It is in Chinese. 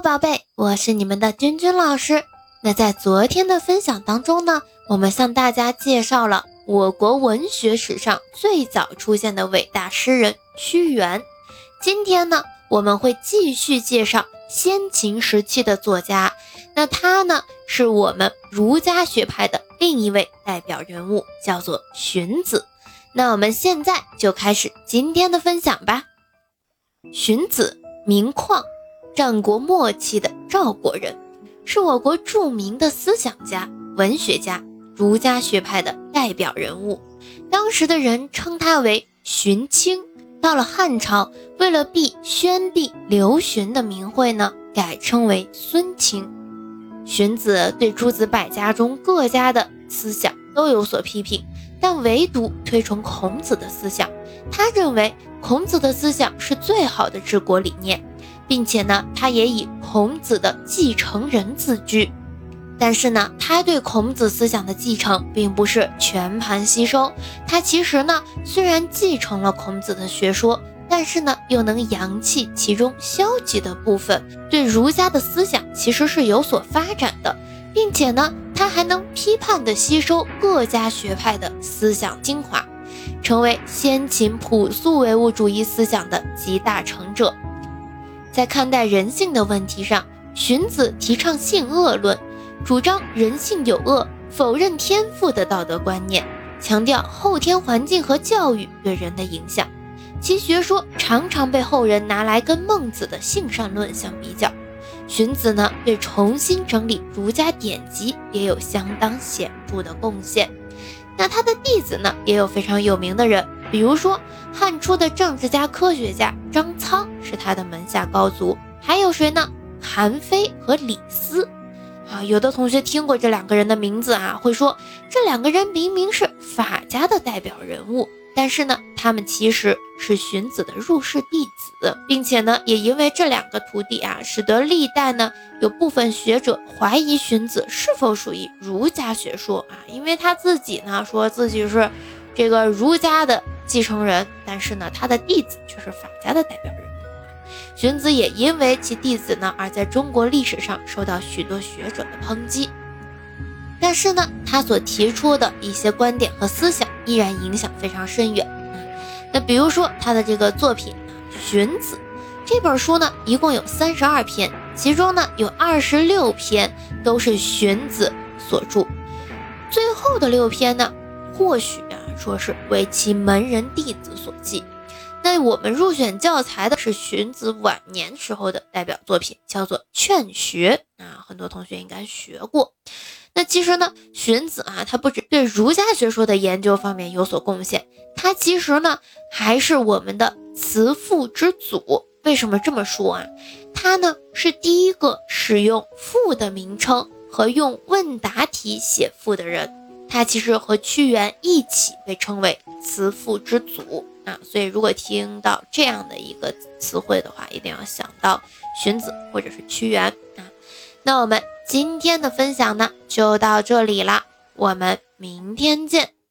宝贝，我是你们的君君老师。那在昨天的分享当中呢，我们向大家介绍了我国文学史上最早出现的伟大诗人屈原。今天呢，我们会继续介绍先秦时期的作家。那他呢，是我们儒家学派的另一位代表人物，叫做荀子。那我们现在就开始今天的分享吧。荀子，名况。战国末期的赵国人，是我国著名的思想家、文学家，儒家学派的代表人物。当时的人称他为荀卿。到了汉朝，为了避宣帝刘询的名讳呢，改称为孙卿。荀子对诸子百家中各家的思想都有所批评，但唯独推崇孔子的思想。他认为孔子的思想是最好的治国理念。并且呢，他也以孔子的继承人自居，但是呢，他对孔子思想的继承并不是全盘吸收。他其实呢，虽然继承了孔子的学说，但是呢，又能扬弃其中消极的部分，对儒家的思想其实是有所发展的，并且呢，他还能批判的吸收各家学派的思想精华，成为先秦朴素唯物主义思想的集大成者。在看待人性的问题上，荀子提倡性恶论，主张人性有恶，否认天赋的道德观念，强调后天环境和教育对人的影响。其学说常常被后人拿来跟孟子的性善论相比较。荀子呢，对重新整理儒家典籍也有相当显著的贡献。那他的弟子呢，也有非常有名的人，比如说汉初的政治家、科学家张苍是他的门下高足，还有谁呢？韩非和李斯，啊，有的同学听过这两个人的名字啊，会说这两个人明明是法家的代表人物。但是呢，他们其实是荀子的入室弟子，并且呢，也因为这两个徒弟啊，使得历代呢有部分学者怀疑荀子是否属于儒家学说啊，因为他自己呢说自己是这个儒家的继承人，但是呢，他的弟子却是法家的代表人。荀子也因为其弟子呢，而在中国历史上受到许多学者的抨击。但是呢，他所提出的一些观点和思想依然影响非常深远。那比如说他的这个作品《荀子》这本书呢，一共有三十二篇，其中呢有二十六篇都是荀子所著，最后的六篇呢，或许说是为其门人弟子所记。那我们入选教材的是荀子晚年时候的代表作品，叫做《劝学》啊，很多同学应该学过。那其实呢，荀子啊，他不止对儒家学说的研究方面有所贡献，他其实呢还是我们的辞赋之祖。为什么这么说啊？他呢是第一个使用赋的名称和用问答题写赋的人。他其实和屈原一起被称为词赋之祖啊。所以如果听到这样的一个词汇的话，一定要想到荀子或者是屈原啊。那我们今天的分享呢，就到这里了，我们明天见。